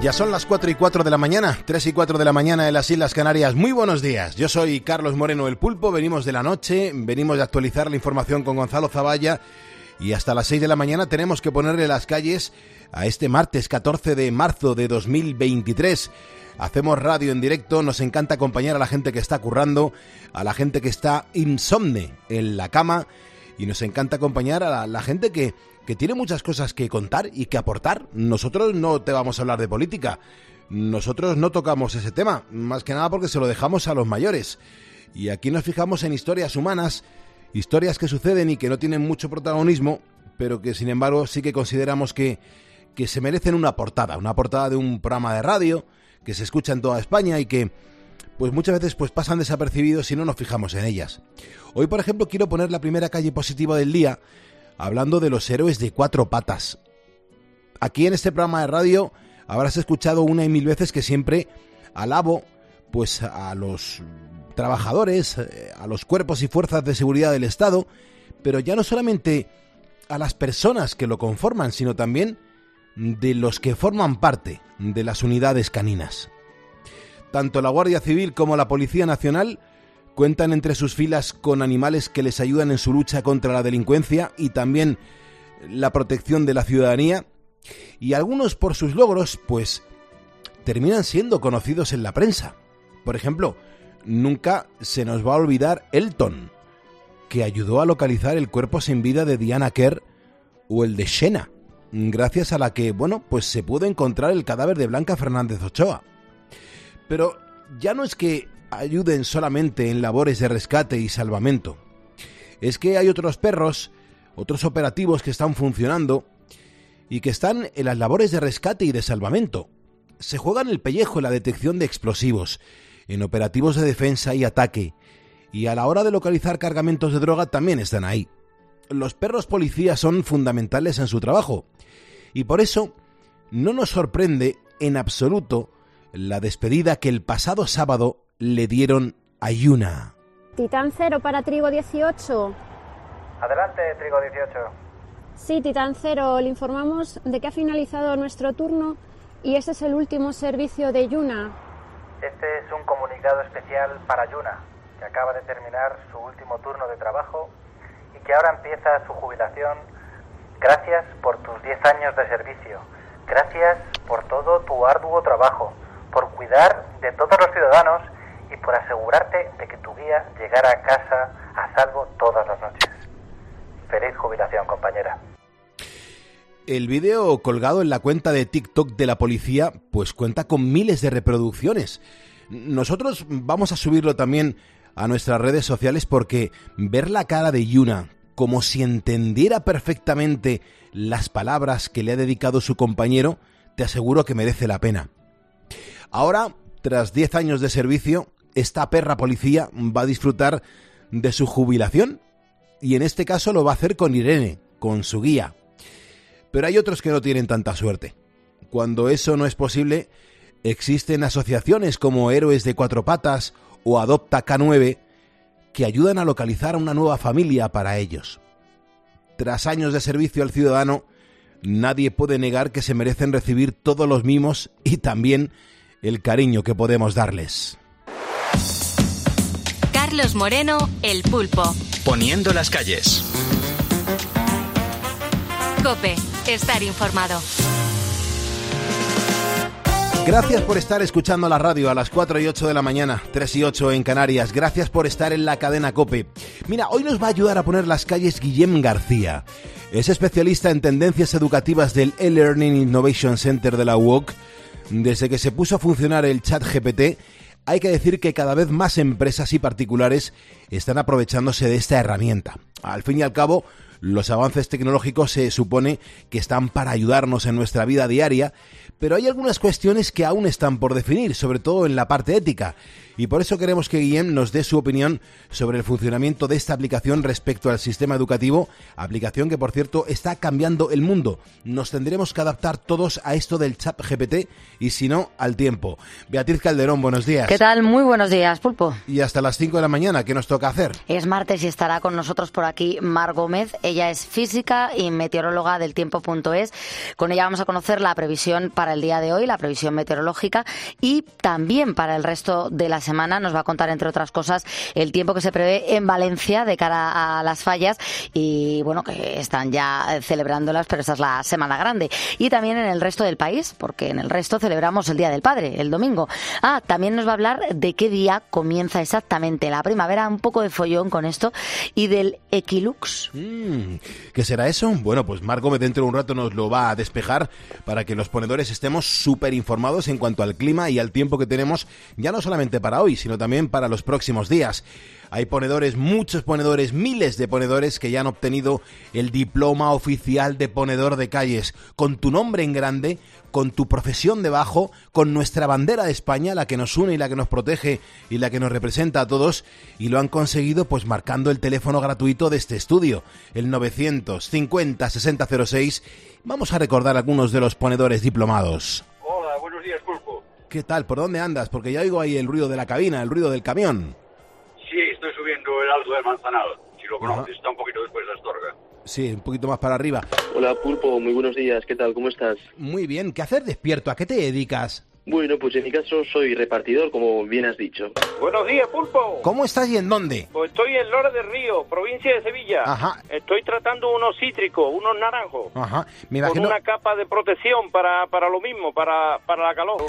Ya son las 4 y 4 de la mañana, 3 y 4 de la mañana en las Islas Canarias. Muy buenos días. Yo soy Carlos Moreno el Pulpo, venimos de la noche, venimos de actualizar la información con Gonzalo Zavalla y hasta las 6 de la mañana tenemos que ponerle las calles a este martes 14 de marzo de 2023. Hacemos radio en directo, nos encanta acompañar a la gente que está currando, a la gente que está insomne en la cama y nos encanta acompañar a la, la gente que que tiene muchas cosas que contar y que aportar. Nosotros no te vamos a hablar de política. Nosotros no tocamos ese tema, más que nada porque se lo dejamos a los mayores. Y aquí nos fijamos en historias humanas, historias que suceden y que no tienen mucho protagonismo, pero que sin embargo sí que consideramos que, que se merecen una portada, una portada de un programa de radio que se escucha en toda España y que pues muchas veces pues pasan desapercibidos si no nos fijamos en ellas. Hoy, por ejemplo, quiero poner la primera calle positiva del día hablando de los héroes de cuatro patas. Aquí en este programa de radio habrás escuchado una y mil veces que siempre alabo pues a los trabajadores, eh, a los cuerpos y fuerzas de seguridad del Estado, pero ya no solamente a las personas que lo conforman, sino también de los que forman parte de las unidades caninas. Tanto la Guardia Civil como la Policía Nacional Cuentan entre sus filas con animales que les ayudan en su lucha contra la delincuencia y también la protección de la ciudadanía. Y algunos por sus logros, pues, terminan siendo conocidos en la prensa. Por ejemplo, nunca se nos va a olvidar Elton, que ayudó a localizar el cuerpo sin vida de Diana Kerr o el de Shena, gracias a la que, bueno, pues se pudo encontrar el cadáver de Blanca Fernández Ochoa. Pero ya no es que ayuden solamente en labores de rescate y salvamento. Es que hay otros perros, otros operativos que están funcionando y que están en las labores de rescate y de salvamento. Se juegan el pellejo en la detección de explosivos, en operativos de defensa y ataque, y a la hora de localizar cargamentos de droga también están ahí. Los perros policías son fundamentales en su trabajo, y por eso no nos sorprende en absoluto la despedida que el pasado sábado le dieron a Yuna. Titán cero para Trigo 18. Adelante, Trigo 18. Sí, Titán cero, le informamos de que ha finalizado nuestro turno y ese es el último servicio de Yuna. Este es un comunicado especial para Yuna, que acaba de terminar su último turno de trabajo y que ahora empieza su jubilación. Gracias por tus 10 años de servicio. Gracias por todo tu arduo trabajo, por cuidar de todos los ciudadanos y por asegurarte de que tu guía llegara a casa a salvo todas las noches. Feliz jubilación, compañera. El vídeo colgado en la cuenta de TikTok de la policía pues cuenta con miles de reproducciones. Nosotros vamos a subirlo también a nuestras redes sociales porque ver la cara de Yuna como si entendiera perfectamente las palabras que le ha dedicado su compañero, te aseguro que merece la pena. Ahora, tras 10 años de servicio, esta perra policía va a disfrutar de su jubilación y en este caso lo va a hacer con Irene, con su guía. Pero hay otros que no tienen tanta suerte. Cuando eso no es posible, existen asociaciones como Héroes de Cuatro Patas o Adopta K9 que ayudan a localizar una nueva familia para ellos. Tras años de servicio al ciudadano, nadie puede negar que se merecen recibir todos los mimos y también el cariño que podemos darles. Carlos Moreno, El Pulpo. Poniendo las calles. Cope, estar informado. Gracias por estar escuchando la radio a las 4 y 8 de la mañana, 3 y 8 en Canarias. Gracias por estar en la cadena Cope. Mira, hoy nos va a ayudar a poner las calles Guillem García. Es especialista en tendencias educativas del e-Learning Innovation Center de la UOC. Desde que se puso a funcionar el chat GPT, hay que decir que cada vez más empresas y particulares están aprovechándose de esta herramienta. Al fin y al cabo, los avances tecnológicos se supone que están para ayudarnos en nuestra vida diaria, pero hay algunas cuestiones que aún están por definir, sobre todo en la parte ética. Y por eso queremos que Guillem nos dé su opinión sobre el funcionamiento de esta aplicación respecto al sistema educativo, aplicación que por cierto está cambiando el mundo. Nos tendremos que adaptar todos a esto del chat GPT y si no, al tiempo. Beatriz Calderón, buenos días. ¿Qué tal? Muy buenos días, Pulpo. Y hasta las 5 de la mañana, ¿qué nos toca hacer? Es martes y estará con nosotros por aquí Mar Gómez. Ella es física y meteoróloga del tiempo.es. Con ella vamos a conocer la previsión para el día de hoy, la previsión meteorológica y también para el resto de la semana. Nos va a contar, entre otras cosas, el tiempo que se prevé en Valencia de cara a las fallas y, bueno, que están ya celebrándolas, pero esta es la semana grande. Y también en el resto del país, porque en el resto celebramos el Día del Padre, el domingo. Ah, también nos va a hablar de qué día comienza exactamente la primavera, un poco de follón con esto, y del equilux. Mm, ¿Qué será eso? Bueno, pues Marco dentro de un rato nos lo va a despejar para que los ponedores estemos súper informados en cuanto al clima y al tiempo que tenemos, ya no solamente para hoy, sino también para los próximos días. Hay ponedores, muchos ponedores, miles de ponedores que ya han obtenido el diploma oficial de ponedor de calles, con tu nombre en grande, con tu profesión debajo, con nuestra bandera de España, la que nos une y la que nos protege y la que nos representa a todos, y lo han conseguido pues marcando el teléfono gratuito de este estudio, el 950 6006. Vamos a recordar algunos de los ponedores diplomados. ¿Qué tal? ¿Por dónde andas? Porque ya oigo ahí el ruido de la cabina, el ruido del camión. Sí, estoy subiendo el alto del Manzanal. Si lo conoces, está un poquito después de Astorga. Sí, un poquito más para arriba. Hola Pulpo, muy buenos días, ¿qué tal? ¿Cómo estás? Muy bien, ¿qué hacer despierto? ¿A qué te dedicas? Bueno, pues en mi caso soy repartidor, como bien has dicho. Buenos días, Pulpo. ¿Cómo estás y en dónde? Pues estoy en Lora del Río, provincia de Sevilla. Ajá. Estoy tratando unos cítricos, unos naranjos. Ajá, me Con imagino... una capa de protección para, para lo mismo, para, para la calor.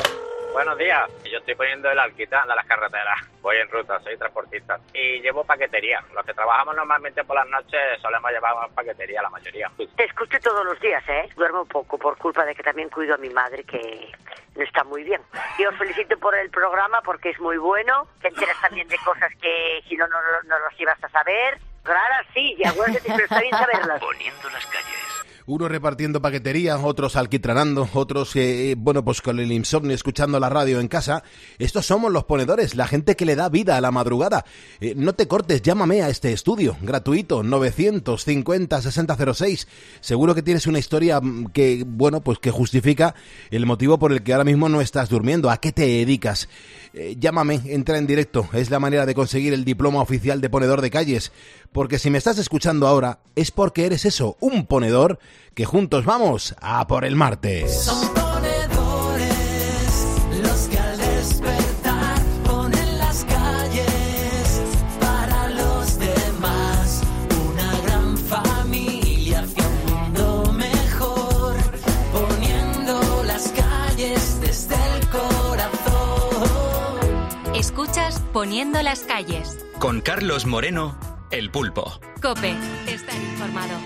Buenos días, yo estoy poniendo el alquitrán de las carreteras. Voy en ruta, soy transportista. Y llevo paquetería. Los que trabajamos normalmente por las noches solemos llevar paquetería, la mayoría. Te escucho todos los días, ¿eh? Duermo poco por culpa de que también cuido a mi madre, que no está muy bien. Y os felicito por el programa porque es muy bueno. Te enteras también de cosas que si no, no, no las ibas a saber. Claro, sí, y acuérdate, pero está bien saberlas. Poniendo las calles. Unos repartiendo paquetería, otros alquitranando, otros, eh, bueno, pues con el insomnio escuchando la radio en casa. Estos somos los ponedores, la gente que le da vida a la madrugada. Eh, no te cortes, llámame a este estudio, gratuito, 950-6006. Seguro que tienes una historia mm, que, bueno, pues que justifica el motivo por el que ahora mismo no estás durmiendo. ¿A qué te dedicas? Eh, llámame, entra en directo. Es la manera de conseguir el diploma oficial de ponedor de calles. Porque si me estás escuchando ahora, es porque eres eso, un ponedor, que juntos vamos a por el martes. Son ponedores los que al despertar ponen las calles para los demás. Una gran familia hacia un mundo mejor, poniendo las calles desde el corazón. Escuchas Poniendo las calles. Con Carlos Moreno, el pulpo. Cope, estar informado.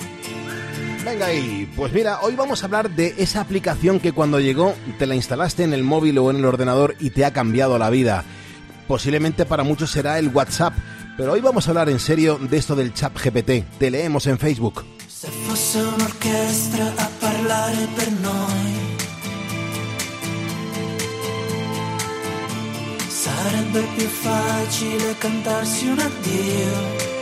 Venga ahí, pues mira, hoy vamos a hablar de esa aplicación que cuando llegó te la instalaste en el móvil o en el ordenador y te ha cambiado la vida. Posiblemente para muchos será el WhatsApp, pero hoy vamos a hablar en serio de esto del chat GPT. Te leemos en Facebook. Se fosse un'orchestra a parlare per noi, sarebbe più facile cantarsi un addio.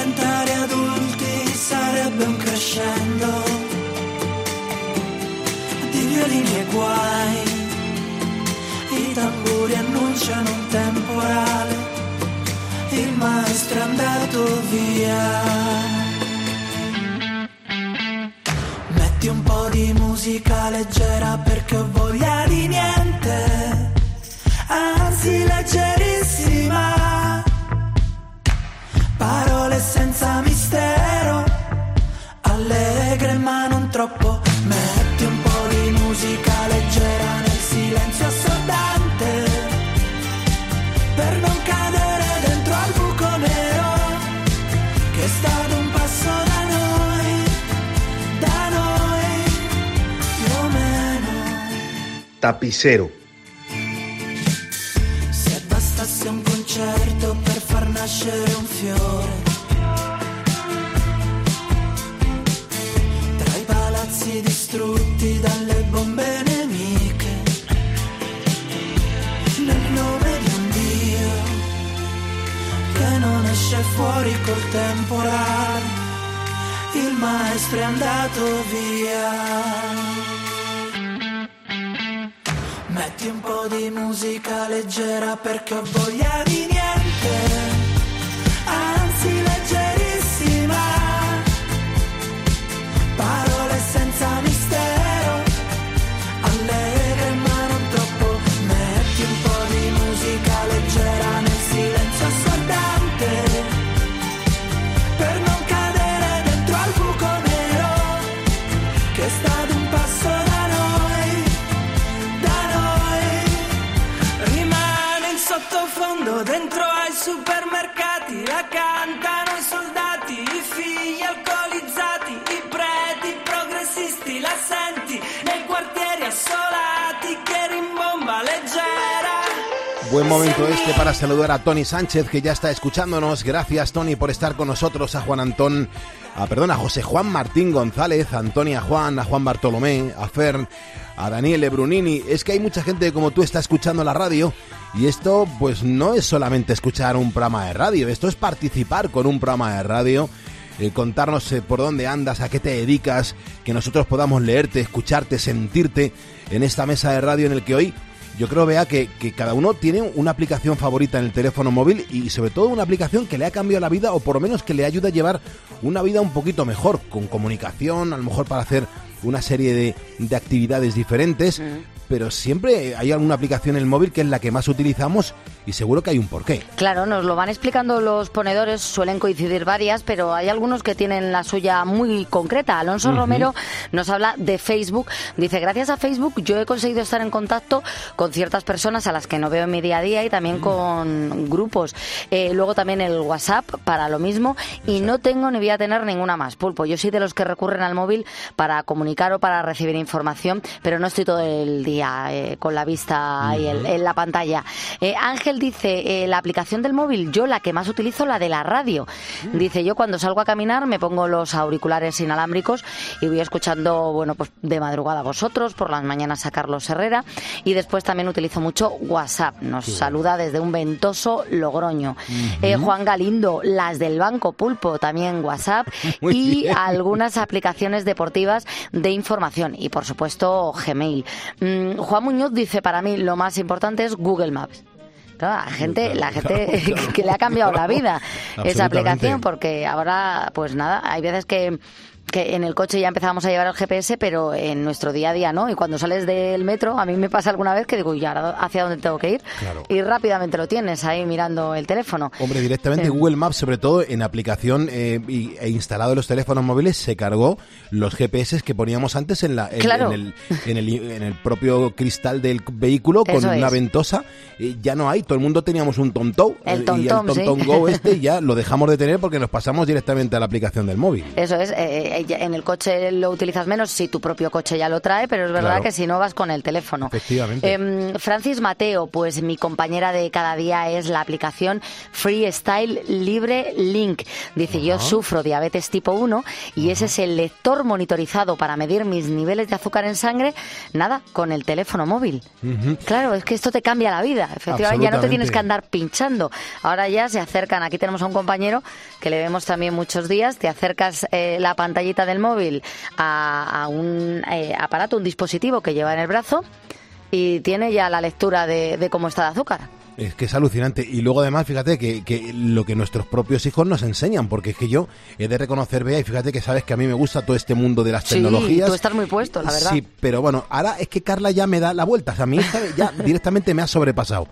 Diventare adulti sarebbe un crescendo di violini e guai. I tamburi annunciano un temporale, il maestro è andato via. Metti un po' di musica leggera perché ho voglia di niente, anzi leggerissima. Troppo. Metti un po' di musica leggera nel silenzio assordante, per non cadere dentro al buco nero, che sta ad un passo da noi, da noi, più meno. Tapicero. Temporale, il maestro è andato via. Metti un po' di musica leggera perché ho voglia di niente, saludar a Tony Sánchez, que ya está escuchándonos. Gracias, Tony, por estar con nosotros. A Juan Antón, a, perdón, a José Juan Martín González, a Antonia Juan, a Juan Bartolomé, a Fern, a Daniele Brunini. Es que hay mucha gente como tú está escuchando la radio y esto pues no es solamente escuchar un programa de radio, esto es participar con un programa de radio. eh, contarnos eh, por dónde andas, a qué te dedicas, que nosotros podamos leerte, escucharte, sentirte en esta mesa de radio en el que hoy yo creo, vea que, que cada uno tiene una aplicación favorita en el teléfono móvil y sobre todo una aplicación que le ha cambiado la vida o por lo menos que le ayuda a llevar una vida un poquito mejor, con comunicación, a lo mejor para hacer una serie de, de actividades diferentes, pero siempre hay alguna aplicación en el móvil que es la que más utilizamos y seguro que hay un porqué. Claro, nos lo van explicando los ponedores, suelen coincidir varias, pero hay algunos que tienen la suya muy concreta. Alonso. Romero nos habla de Facebook. Dice, gracias a Facebook yo he conseguido estar en contacto con ciertas personas a las que no veo en mi día a día y también con grupos. Eh, luego también el WhatsApp para lo mismo y no tengo ni voy a tener ninguna más. Pulpo, yo soy de los que recurren al móvil para comunicar o para recibir información, pero no estoy todo el día eh, con la vista ahí en, en la pantalla. Eh, Ángel dice, eh, la aplicación del móvil, yo la que más utilizo, la de la radio. Dice, yo cuando salgo a caminar me pongo los auriculares inalámbricos y voy escuchando, bueno, pues de madrugada a vosotros, por las mañanas a Carlos Herrera y después también utilizo mucho WhatsApp. Nos saluda desde un ventoso Logroño. Eh, Juan Galindo, las del Banco Pulpo, también WhatsApp Muy y bien. algunas aplicaciones deportivas de información y por supuesto Gmail. Mm, Juan Muñoz dice, para mí lo más importante es Google Maps. Claro, la gente, la gente que le ha cambiado la vida esa aplicación, porque ahora, pues nada, hay veces que que en el coche ya empezamos a llevar el GPS, pero en nuestro día a día no. Y cuando sales del metro, a mí me pasa alguna vez que digo, ¿y ahora hacia dónde tengo que ir? Claro. Y rápidamente lo tienes ahí mirando el teléfono. Hombre, directamente Sí. Google Maps, sobre todo en aplicación eh, y- e instalado en los teléfonos móviles, se cargó los GPS que poníamos antes en, la, en, Claro. en el, en, el, en el propio cristal del vehículo con Eso una es. ventosa. Eh, ya no hay, todo el mundo teníamos un TomTow El eh, TomTom, y el sí. Go este ya lo dejamos de tener porque nos pasamos directamente a la aplicación del móvil. Eso es, eh, eh, en el coche lo utilizas menos si tu propio coche ya lo trae, pero es verdad Claro. que si no vas con el teléfono. Efectivamente. Em, Francis Mateo, pues mi compañera de cada día es la aplicación Freestyle Libre Link. Dice, yo sufro diabetes tipo 1 y ese es el lector monitorizado para medir mis niveles de azúcar en sangre, nada, con el teléfono móvil. Claro, es que esto te cambia la vida. Efectivamente, ya no te tienes que andar pinchando. Ahora ya se acercan. Aquí tenemos a un compañero que le vemos también muchos días. Te acercas eh, la del móvil a, un eh, aparato, un dispositivo que lleva en el brazo y tiene ya la lectura de, de cómo está de azúcar. Es que es alucinante. Y luego además, fíjate que, que lo que nuestros propios hijos nos enseñan, porque es que yo he de reconocer, Bea, y fíjate que sabes que a mí me gusta todo este mundo de las Sí, tecnologías. tú estás muy puesto, la verdad. Sí, pero bueno, ahora es que Carla ya me da la vuelta. O sea, mi hija ya directamente me ha sobrepasado.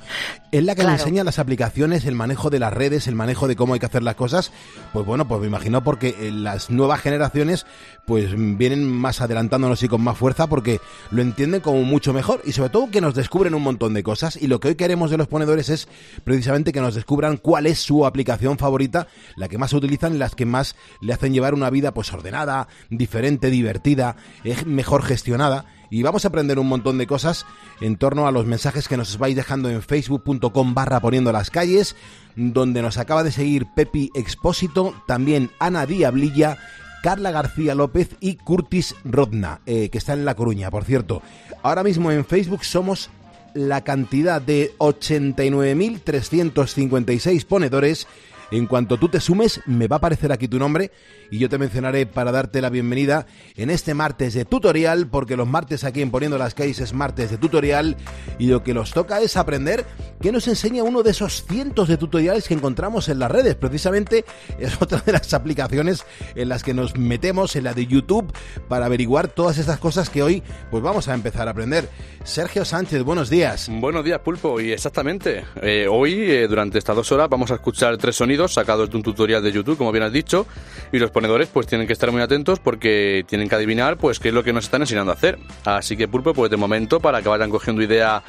Es la que me Claro. enseña las aplicaciones, el manejo de las redes, el manejo de cómo hay que hacer las cosas. Pues bueno, pues me imagino porque eh, las nuevas generaciones pues vienen más adelantándonos y con más fuerza porque lo entienden como mucho mejor y sobre todo que nos descubren un montón de cosas. Y lo que hoy queremos de los ponedores es precisamente que nos descubran cuál es su aplicación favorita, la que más utilizan, las que más le hacen llevar una vida pues ordenada, diferente, divertida, eh, mejor gestionada. Y vamos a aprender un montón de cosas en torno a los mensajes que nos vais dejando en facebook.com barra poniendo las calles, donde nos acaba de seguir Pepi Expósito, también Ana Diablilla, Carla García López y Curtis Rodna, eh, que está en La Coruña, por cierto. Ahora mismo en Facebook somos la cantidad de 89.356 ponedores. En cuanto tú te sumes, me va a aparecer aquí tu nombre y yo te mencionaré para darte la bienvenida en este martes de tutorial, porque los martes aquí en Poniendo las Calles es martes de tutorial y lo que nos toca es aprender qué nos enseña uno de esos cientos de tutoriales que encontramos en las redes. Precisamente es otra de las aplicaciones en las que nos metemos, en la de YouTube, para averiguar todas estas cosas que hoy pues vamos a empezar a aprender. Sergio Sánchez, buenos días. Buenos días, Pulpo, y exactamente. eh, hoy, eh, durante estas dos horas, vamos a escuchar tres sonidos sacados de un tutorial de YouTube, como bien has dicho, y los ponedores pues tienen que estar muy atentos porque tienen que adivinar pues qué es lo que nos están enseñando a hacer. Así que, Pulpo, pues de momento, para que vayan cogiendo idea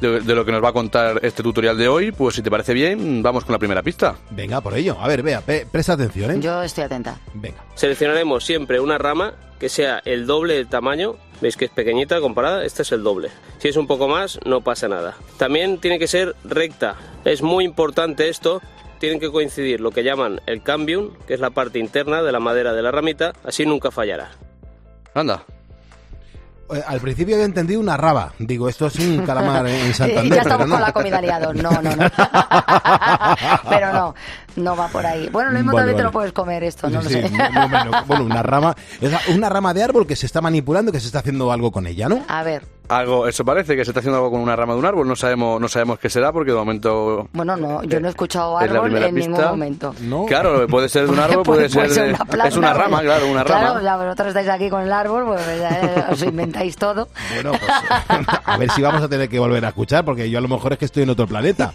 de, de lo que nos va a contar este tutorial de hoy, pues si te parece bien, vamos con la primera pista. Venga, por ello. A ver, vea, pe- presta atención, ¿eh? Yo estoy atenta. Venga. Seleccionaremos siempre una rama que sea el doble del tamaño. Veis que es pequeñita comparada, este es el doble. Si es un poco más, no pasa nada. También tiene que ser recta. Es muy importante esto. Tienen que coincidir lo que llaman el cambium, que es la parte interna de la madera de la ramita, así nunca fallará. Anda. Eh, Al principio había entendido una raba. Digo, esto es un calamar en Santander. ya estamos pero no. con la comida liados. No, no, no. Pero no, no va por ahí. Bueno, lo mismo Vale, también te vale. lo puedes comer esto, no Sí, lo sí, sé. no, no, no. Bueno, una rama, es una rama de árbol que se está manipulando, que se está haciendo algo con ella, ¿no? A ver, Algo, eso parece que se está haciendo algo con una rama de un árbol, no sabemos, no sabemos qué será porque de momento bueno, no, yo no he escuchado Es árbol primera en ningún pista. momento. Claro, puede ser de un árbol, puede, ser, de- una planta, es una pues- rama, claro, una Claro, rama. ya vosotros estáis aquí con el árbol, pues ya os inventáis todo. Bueno, pues a ver si vamos a tener que volver a escuchar, porque yo a lo mejor es que estoy en otro planeta.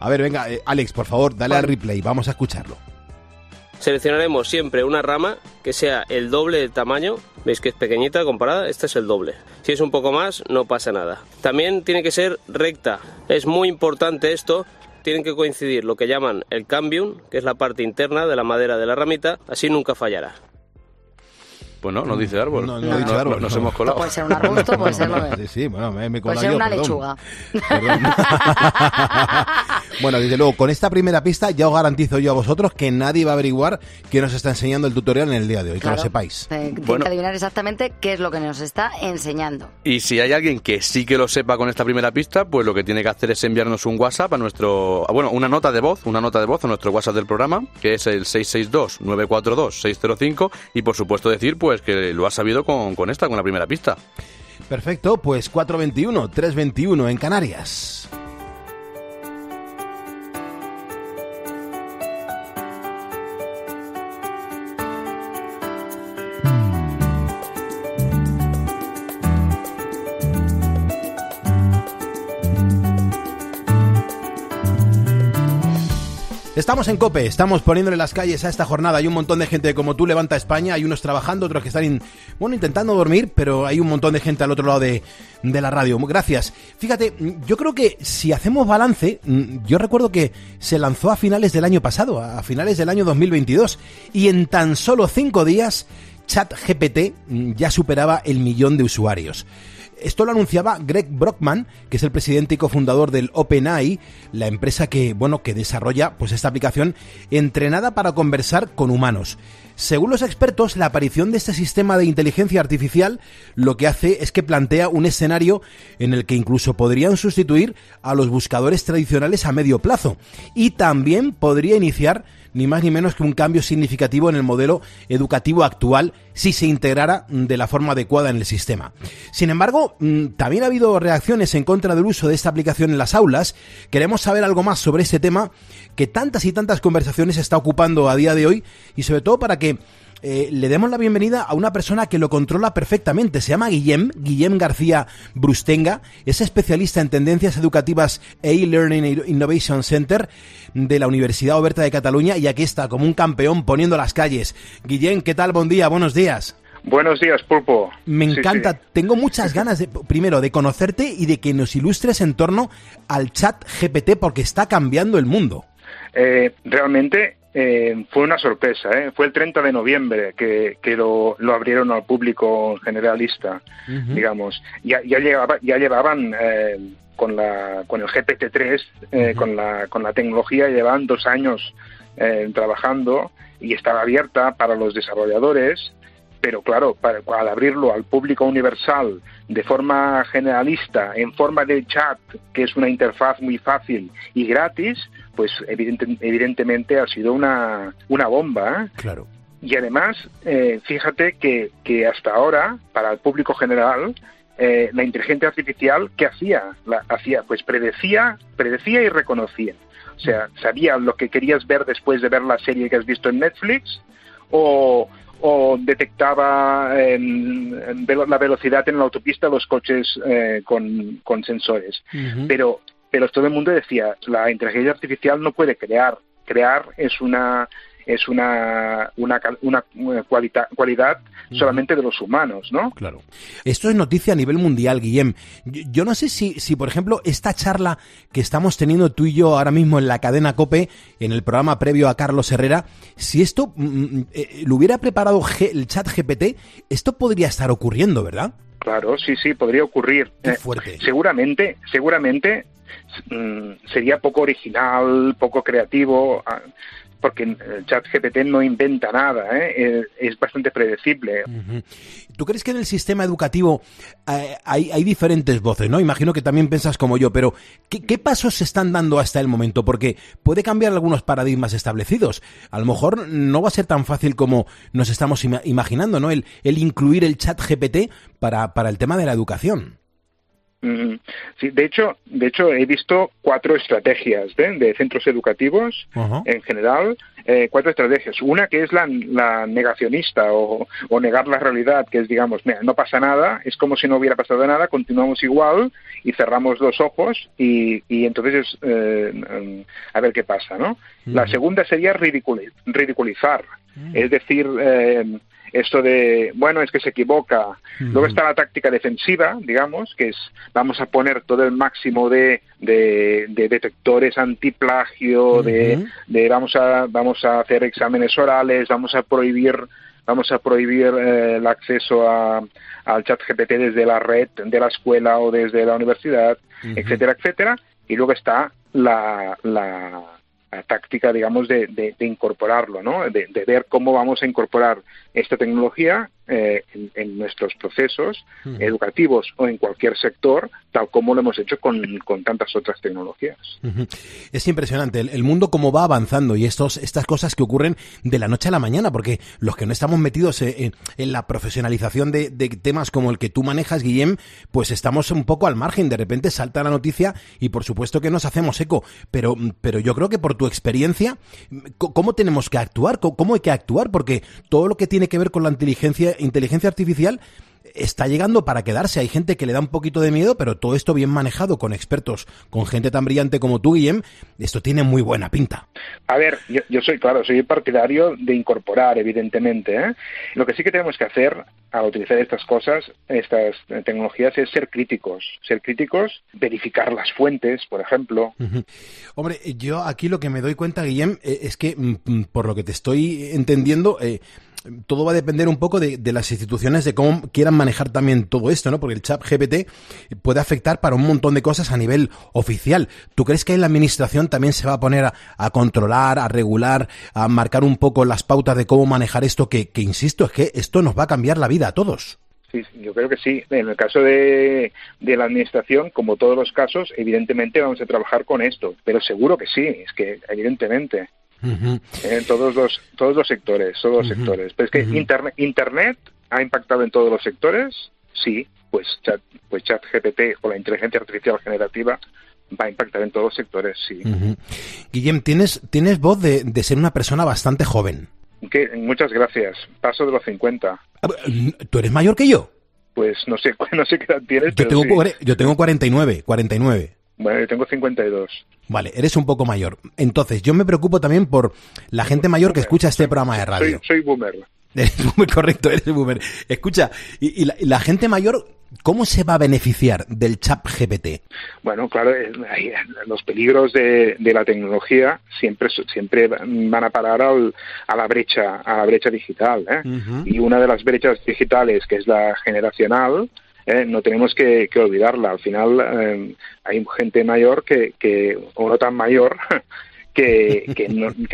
A ver, venga, eh, Alex, por favor, dale al replay, vamos a escucharlo. Seleccionaremos siempre una rama que sea el doble del tamaño. Veis que es pequeñita comparada, este es el doble. Si es un poco más, no pasa nada. También tiene que ser recta. Es muy importante esto. Tienen que coincidir lo que llaman el cambium, que es la parte interna de la madera de la ramita, así nunca fallará. Pues no, no dice árbol. No, no dice árbol, Nos no. hemos colado. Puede ser un arbusto, puede ser lo Sí, sí, bueno, me, me Puede ser yo, una perdón. lechuga. Bueno, desde luego, con esta primera pista ya os garantizo yo a vosotros que nadie va a averiguar qué nos está enseñando el tutorial en el día de hoy, que Claro. lo sepáis. Eh, Bueno. que adivinar exactamente qué es lo que nos está enseñando. Y si hay alguien que sí que lo sepa con esta primera pista, pues lo que tiene que hacer es enviarnos un WhatsApp a nuestro, ah, bueno, una nota de voz, una nota de voz a nuestro WhatsApp del programa, que es el 662-942-605, y por supuesto decir pues que lo ha sabido con, con esta, con la primera pista. Perfecto, pues 421, 321 en Canarias. Estamos en Cope, estamos poniéndole las calles a esta jornada. Hay un montón de gente como tú levanta España, hay unos trabajando, otros que están bueno, intentando dormir, pero hay un montón de gente al otro lado de, de la radio. Gracias. Fíjate, yo creo que si hacemos balance, mm, yo recuerdo que se lanzó a finales del año pasado, a finales del año 2022, y en tan solo cinco días ChatGPT mm, ya superaba el millón de usuarios. Esto lo anunciaba Greg Brockman, que es el presidente y cofundador del OpenAI, la empresa que, bueno, que desarrolla pues esta aplicación entrenada para conversar con humanos. Según los expertos, la aparición de este sistema de inteligencia artificial lo que hace es que plantea un escenario en el que incluso podrían sustituir a los buscadores tradicionales a medio plazo y también podría iniciar ni más ni menos que un cambio significativo en el modelo educativo actual si se integrara mm, de la forma adecuada en el sistema. Sin embargo, mm, también ha habido reacciones en contra del uso de esta aplicación en las aulas. Queremos saber algo más sobre este tema que tantas y tantas conversaciones está ocupando a día de hoy y sobre todo para que eh, le demos la bienvenida a una persona que lo controla perfectamente. Se llama Guillem, Guillem García Brustenga. Es especialista en tendencias educativas e e-Learning Innovation Center de la Universidad Oberta de Cataluña y aquí está como un campeón poniendo las calles. Guillem, ¿qué tal? Buen día, buenos días. Buenos días, Pulpo. Me Sí, encanta, sí. tengo muchas ganas de, primero, de conocerte y de que nos ilustres en torno al chat GPT porque está cambiando el mundo. Eh, realmente eh, fue una sorpresa. ¿eh? Fue el 30 de noviembre que, que lo, lo abrieron al público generalista, digamos. Ya, ya, llegaba- ya llevaban eh, con, la, con el GPT-3, eh, con, la, con la tecnología, llevaban dos años eh, trabajando y estaba abierta para los desarrolladores pero claro, para, al abrirlo al público universal de forma generalista, en forma de chat, que es una interfaz muy fácil y gratis, pues evidente, evidentemente ha sido una, una bomba. ¿eh? Claro. Y además, eh, fíjate que, que hasta ahora, para el público general, eh, la inteligencia artificial, ¿qué hacía? La, hacía? Pues predecía, predecía y reconocía. O sea, sabía lo que querías ver después de ver la serie que has visto en Netflix o, o detectaba la velocidad en la autopista los coches eh, con, con sensores. Pero, pero todo el mundo decía, la inteligencia artificial no puede crear. Crear es una es una una, una, cualita- cualidad solamente de los humanos, ¿no? Claro. Esto es noticia a nivel mundial, Guillem. Yo, yo no sé si, si, por ejemplo, esta charla que estamos teniendo tú y yo ahora mismo en la cadena COPE, en el programa previo a Carlos Herrera, si esto mm, eh, lo hubiera preparado G- el chat GPT, esto podría estar ocurriendo, ¿verdad? Claro, sí, sí, podría ocurrir. Qué Eh, fuerte. seguramente, seguramente sería poco original, poco creativo, ah, porque el chat GPT no inventa nada, ¿eh? Eh, es bastante predecible. ¿Tú crees que en el sistema educativo eh, hay, diferentes voces, no? Imagino que también piensas como yo, pero ¿qué, pasos se están dando hasta el momento? Porque puede cambiar algunos paradigmas establecidos. A lo mejor no va a ser tan fácil como nos estamos ima- imaginando, ¿no? El, incluir el chat GPT para, para el tema de la educación. Mm, Sí, de hecho, de hecho he visto cuatro estrategias ¿eh? de centros educativos en general, eh, cuatro estrategias. Una que es la, la negacionista o, o negar la realidad, que es, digamos, "Mira, no pasa nada, es como si no hubiera pasado nada, continuamos igual y cerramos los ojos y, y entonces eh, mm, a ver qué pasa, ¿no? La segunda sería ridiculi- ridiculizar, es decir, eh, esto de, bueno, es que se equivoca. Luego está la táctica defensiva, digamos, que es vamos a poner todo el máximo de, de, de detectores antiplagio, de, de vamos a vamos a hacer exámenes orales, vamos a prohibir vamos a prohibir eh, el acceso a, al chat GPT desde la red de la escuela o desde la universidad, etcétera, etcétera. Y luego está la, la táctica, digamos, de, de, de incorporarlo, ¿no? De, de ver cómo vamos a incorporar esta tecnología eh, en, en nuestros procesos educativos o en cualquier sector, tal como lo hemos hecho con, con tantas otras tecnologías. Es impresionante el, el mundo cómo va avanzando y estos, estas cosas que ocurren de la noche a la mañana, porque los que no estamos metidos eh, en, en la profesionalización de, de temas como el que tú manejas, Guillem, pues estamos un poco al margen. De repente salta la noticia y por supuesto que nos hacemos eco, pero, pero yo creo que por tu experiencia, ¿cómo tenemos que actuar? ¿Cómo hay que actuar? Porque todo lo que tiene que ver con la inteligencia, inteligencia artificial está llegando para quedarse. Hay gente que le da un poquito de miedo, pero todo esto bien manejado con expertos, con gente tan brillante como tú, Guillem, esto tiene muy buena pinta. A ver, yo, yo soy, claro, soy partidario de incorporar, evidentemente. ¿eh? Lo que sí que tenemos que hacer al utilizar estas cosas, estas tecnologías, es ser críticos. Ser críticos, verificar las fuentes, por ejemplo. Hombre, yo aquí lo que me doy cuenta, Guillem, eh, es que mm, mm, por lo que te estoy entendiendo, eh, todo va a depender un poco de, las instituciones, de cómo quieran manejar también todo esto, ¿no? Porque el chat GPT puede afectar para un montón de cosas a nivel oficial. ¿Tú crees que la administración también se va a poner a, a controlar, a regular, a marcar un poco las pautas de cómo manejar esto? Que, que, insisto, es que esto nos va a cambiar la vida a todos. Sí, yo creo que sí. En el caso de, la administración, como todos los casos, evidentemente vamos a trabajar con esto, pero seguro que sí, es que evidentemente. Uh -huh. En todos los, todos los sectores, todos los uh -huh. sectores. Pero es que uh -huh. internet, internet ha impactado en todos los sectores, sí, pues chat, pues chat GPT o la inteligencia artificial generativa va a impactar en todos los sectores, sí. Guillem, tienes, tienes voz de, de ser una persona bastante joven. Que, muchas gracias. Paso de los 50. ¿Tú eres mayor que yo? Pues no sé, no sé qué edad tienes. Yo tengo, sí. yo tengo 49, 49. Bueno, yo tengo 52. Vale, eres un poco mayor. Entonces, yo me preocupo también por la gente mayor que escucha este programa de radio. Soy, soy boomer. Eres muy correcto, eres boomer. Escucha, y, y, la, y, la, gente mayor, ¿cómo se va a beneficiar del chat GPT? Bueno, claro, los peligros de, de la tecnología siempre, siempre van a parar al, a la brecha, a la brecha digital. ¿eh? Uh -huh. Y una de las brechas digitales, que es la generacional, eh, no tenemos que, olvidarla. Al final eh, hay gente mayor que, o no tan mayor, que, que,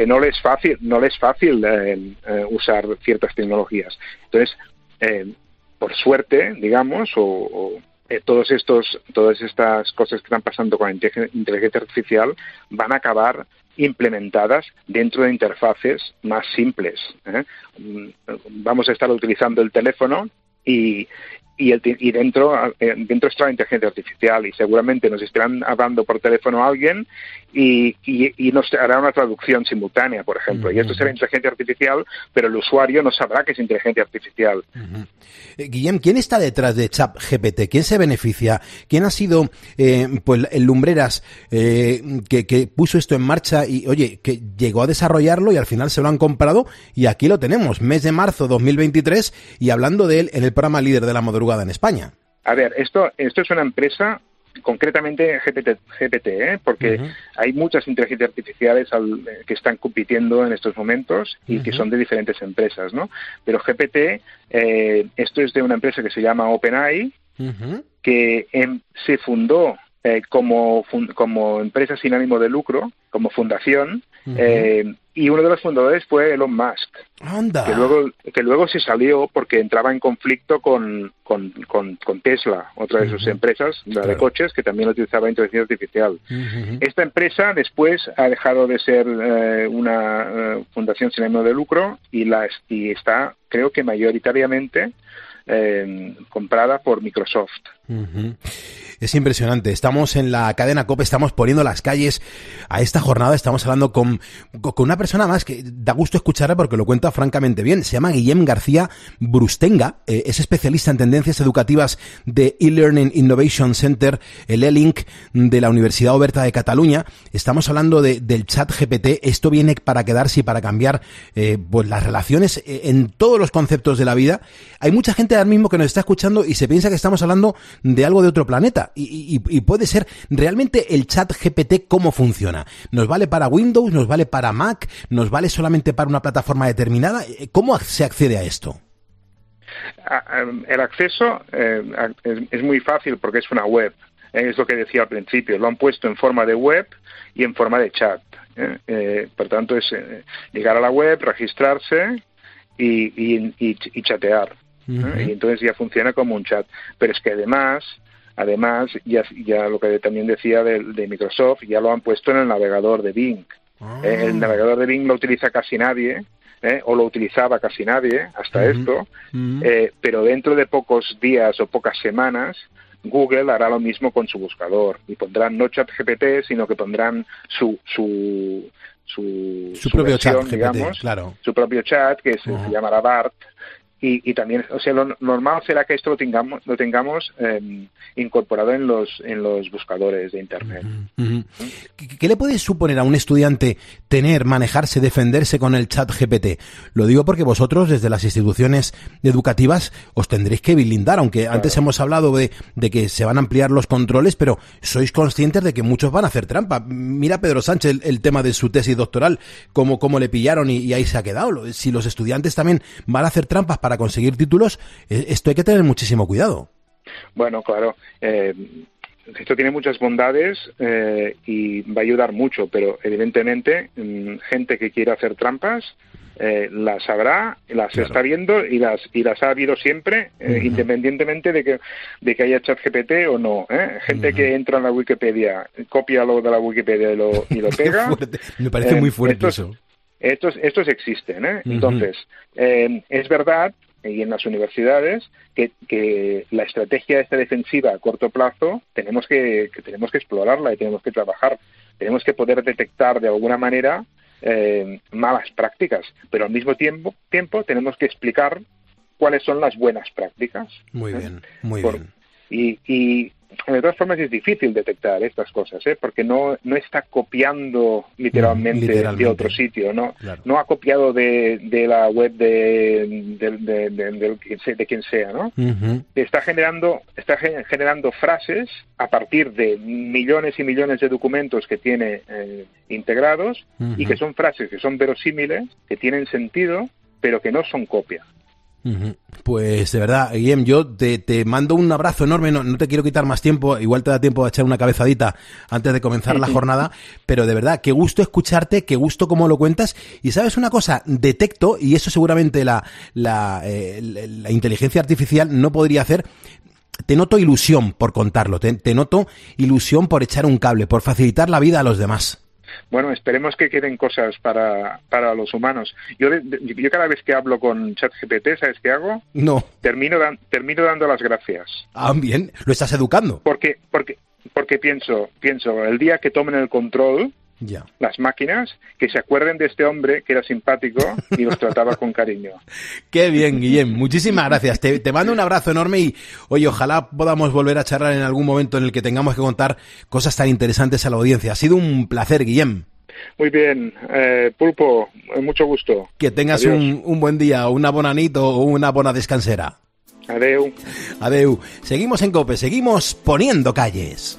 no, les fácil, no les fácil eh, usar ciertas tecnologías. Entonces, eh, por suerte, digamos, o, eh, todos estos, todas estas cosas que están pasando con la inteligen- inteligencia artificial van a acabar implementadas dentro de interfaces más simples. Mm, Vamos a estar utilizando el teléfono y, y, el y dentro, eh, dentro está la inteligencia artificial y seguramente nos estarán hablando por teléfono a alguien y, y, y nos hará una traducción simultánea, por ejemplo. Y esto será inteligencia artificial, pero el usuario no sabrá que es inteligencia artificial. Eh, Guillem, ¿quién está detrás de ChatGPT? ¿Quién se beneficia? ¿Quién ha sido eh, pues el lumbreras eh, que, que puso esto en marcha y, oye, que llegó a desarrollarlo y al final se lo han comprado y aquí lo tenemos, mes de marzo 2023 y hablando de él en el programa líder de la madrugada en España? A ver, esto, esto es una empresa concretamente GPT, GPT ¿eh? porque hay muchas inteligencias artificiales al- eh, que están compitiendo en estos momentos y que son de diferentes empresas, ¿no? Pero GPT, eh, esto es de una empresa que se llama OpenAI, que em, se fundó eh, como, fun- como empresa sin ánimo de lucro, como fundación, Eh, y uno de los fundadores fue Elon Musk, Anda. que luego, que luego se salió porque entraba en conflicto con, con, con- con Tesla, otra de sus empresas, la de coches, que también utilizaba inteligencia artificial. Esta empresa después ha dejado de ser eh, una eh, fundación sin ánimo de lucro y, la, y está, creo que mayoritariamente, eh, comprada por Microsoft. Es impresionante. Estamos en la cadena COPE, estamos poniendo las calles a esta jornada. Estamos hablando con, con una persona más que da gusto escucharla porque lo cuenta francamente bien. Se llama Guillem García Brustenga. eh, es especialista en tendencias educativas de eLearning Innovation Center, el E-Link de la Universidad Oberta de Cataluña. Estamos hablando de- del chat GPT. Esto viene para quedarse y para cambiar eh, pues las relaciones eh, en todos los conceptos de la vida. Hay mucha gente ahora mismo que nos está escuchando y se piensa que estamos hablando de algo de otro planeta. Y, y- y puede ser realmente el chat GPT cómo funciona. ¿Nos vale para Windows? ¿Nos vale para Mac? ¿Nos vale solamente para una plataforma determinada? Eh, ¿Cómo se accede a esto? El acceso eh, es, muy fácil porque es una web. eh, es lo que decía al principio. Lo han puesto en forma de web y en forma de chat. eh. Eh, por tanto, es llegar a la web, registrarse y, chatear. Y entonces ya funciona como un chat. Pero es que además, además ya, ya lo que también decía de, de Microsoft, ya lo han puesto en el navegador de Bing. Eh, el navegador de Bing lo utiliza casi nadie, ¿eh? o lo utilizaba casi nadie hasta esto, eh, pero dentro de pocos días o pocas semanas, Google hará lo mismo con su buscador y pondrán no chat GPT, sino que pondrán su su su, Su propio chat GPT, digamos, claro. su propio chat que se, Ujú. se llamará BART y, y también, o sea, lo normal será que esto lo tengamos, lo tengamos eh, incorporado en los en los buscadores de internet. Ujú. ¿Qué, qué le puede suponer a un estudiante tener, manejarse, defenderse con el chat GPT? Lo digo porque vosotros desde las instituciones educativas os tendréis que blindar, aunque antes hemos hablado de, de que se van a ampliar los controles, pero sois conscientes de que muchos van a hacer trampa. Mira Pedro Sánchez el, el tema de su tesis doctoral, cómo, cómo le pillaron y, y ahí se ha quedado. Si los estudiantes también van a hacer trampas para conseguir títulos, eh, esto hay que tener muchísimo cuidado. Bueno, claro, eh, esto tiene muchas bondades eh, y va a ayudar mucho, pero evidentemente mm, gente que quiera hacer trampas eh, las sabrá, las está viendo y las y las ha habido siempre, eh, independientemente de que de que haya ChatGPT o no. ¿eh? Gente que entra en la Wikipedia, copia lo de la Wikipedia y lo, y lo pega. Me parece muy fuerte estos- eso. estos, estos existen, ¿eh? Entonces, eh, es verdad, y en las universidades, que, que la estrategia esta defensiva a corto plazo tenemos que, que tenemos que explorarla y tenemos que trabajar. Tenemos que poder detectar de alguna manera eh, malas prácticas, pero al mismo tiempo, tiempo tenemos que explicar cuáles son las buenas prácticas. Muy ¿eh? bien, muy Por- bien. Y, y de todas formas es difícil detectar estas cosas, ¿eh? porque no, no está copiando literalmente, literalmente. de otro sitio, ¿no? Claro. No ha copiado de, de la web de, de, de- quien sea, ¿no? Está generando, está gen- generando frases a partir de millones y millones de documentos que tiene eh, integrados y que son frases que son verosímiles, que tienen sentido, pero que no son copia. Pues de verdad, Guillem, yo te, te mando un abrazo enorme, no, no te quiero quitar más tiempo, igual te da tiempo a echar una cabezadita antes de comenzar la jornada, pero de verdad, qué gusto escucharte, qué gusto cómo lo cuentas, y sabes una cosa, detecto, y eso seguramente la, la, eh, la- la inteligencia artificial no podría hacer, te noto ilusión por contarlo, te, te noto ilusión por echar un cable, por facilitar la vida a los demás. Bueno, esperemos que queden cosas para, para los humanos. Yo, yo cada vez que hablo con ChatGPT, ¿sabes qué hago? No, Termino, dan- termino dando las gracias. ah, bien, lo estás educando. Porque, porque, porque pienso, pienso, el día que tomen el control, Ya. las máquinas, que se acuerden de este hombre que era simpático y los trataba con cariño. Qué bien, Guillem. Muchísimas gracias. Te, te mando un abrazo enorme y, oye, ojalá podamos volver a charlar en algún momento en el que tengamos que contar cosas tan interesantes a la audiencia. Ha sido un placer, Guillem. Muy bien, eh, Pulpo, eh, mucho gusto. Que tengas un, un buen día, una bonanito o una buena descansera. Adeu. Adeu. Seguimos en Cope, seguimos poniendo calles.